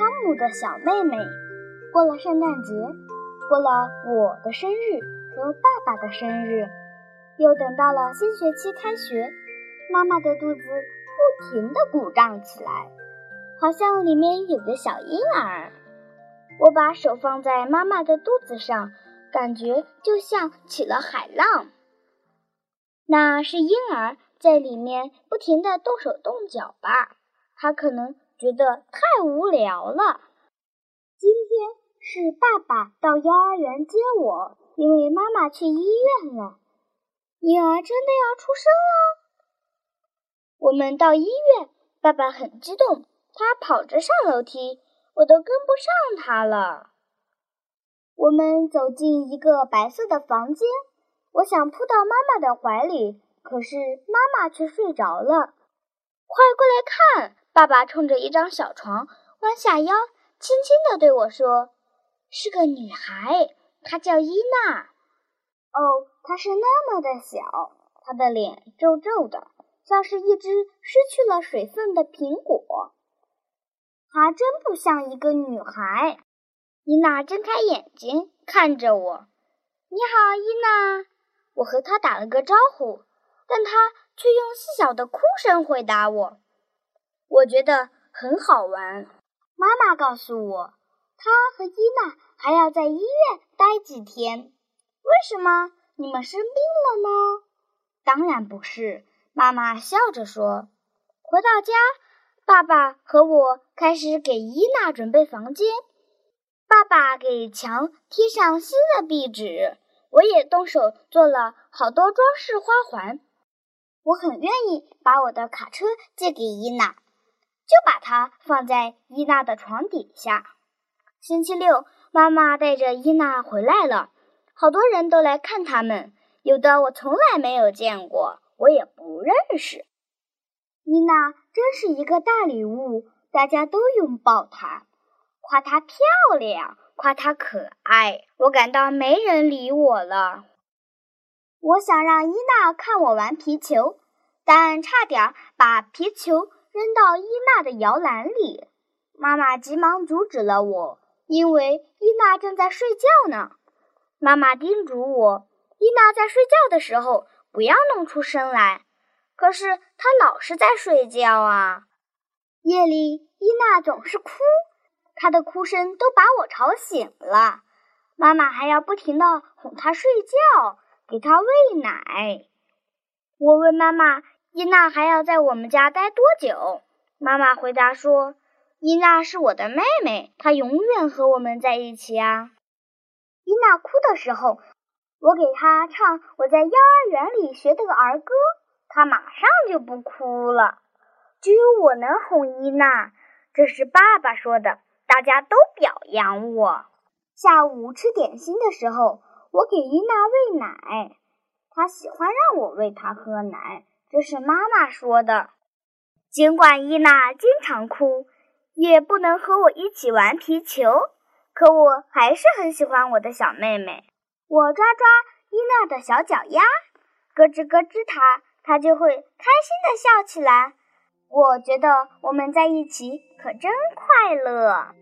汤姆的小妹妹。过了圣诞节，过了我的生日和爸爸的生日，又等到了新学期开学，妈妈的肚子不停地鼓胀起来，好像里面有个小婴儿。我把手放在妈妈的肚子上，感觉就像起了海浪。那是婴儿在里面不停地动手动脚吧？他可能觉得太无聊了。今天是爸爸到幼儿园接我，因为妈妈去医院了。婴儿真的要出生了！我们到医院，爸爸很激动，他跑着上楼梯，我都跟不上他了。我们走进一个白色的房间。我想扑到妈妈的怀里，可是妈妈却睡着了。快过来看！爸爸冲着一张小床弯下腰，轻轻地对我说：“是个女孩，她叫伊娜。哦，她是那么的小，她的脸皱皱的，像是一只失去了水分的苹果。她真不像一个女孩。”伊娜睁开眼睛看着我：“你好，伊娜。”我和她打了个招呼，但她却用细小的哭声回答我。我觉得很好玩。妈妈告诉我，她和伊娜还要在医院待几天。为什么？你们生病了吗？当然不是。妈妈笑着说。回到家，爸爸和我开始给伊娜准备房间。爸爸给墙贴上新的壁纸。我也动手做了好多装饰花环。我很愿意把我的卡车借给伊娜，就把它放在伊娜的床底下。星期六，妈妈带着伊娜回来了，好多人都来看他们，有的我从来没有见过，我也不认识。伊娜真是一个大礼物，大家都拥抱她，夸她漂亮。夸她可爱，我感到没人理我了。我想让伊娜看我玩皮球，但差点把皮球扔到伊娜的摇篮里。妈妈急忙阻止了我，因为伊娜正在睡觉呢。妈妈叮嘱我，伊娜在睡觉的时候不要弄出声来。可是她老是在睡觉啊。夜里，伊娜总是哭。她的哭声都把我吵醒了，妈妈还要不停地哄她睡觉，给她喂奶。我问妈妈：“伊娜还要在我们家待多久？”妈妈回答说：“伊娜是我的妹妹，她永远和我们在一起啊。”伊娜哭的时候，我给她唱我在幼儿园里学的儿歌，她马上就不哭了。只有我能哄伊娜，这是爸爸说的。大家都表扬我。下午吃点心的时候，我给伊娜喂奶，她喜欢让我喂她喝奶，这是妈妈说的。尽管伊娜经常哭，也不能和我一起玩皮球，可我还是很喜欢我的小妹妹。我抓抓伊娜的小脚丫，咯吱咯吱她，她就会开心的笑起来。我觉得我们在一起可真快乐。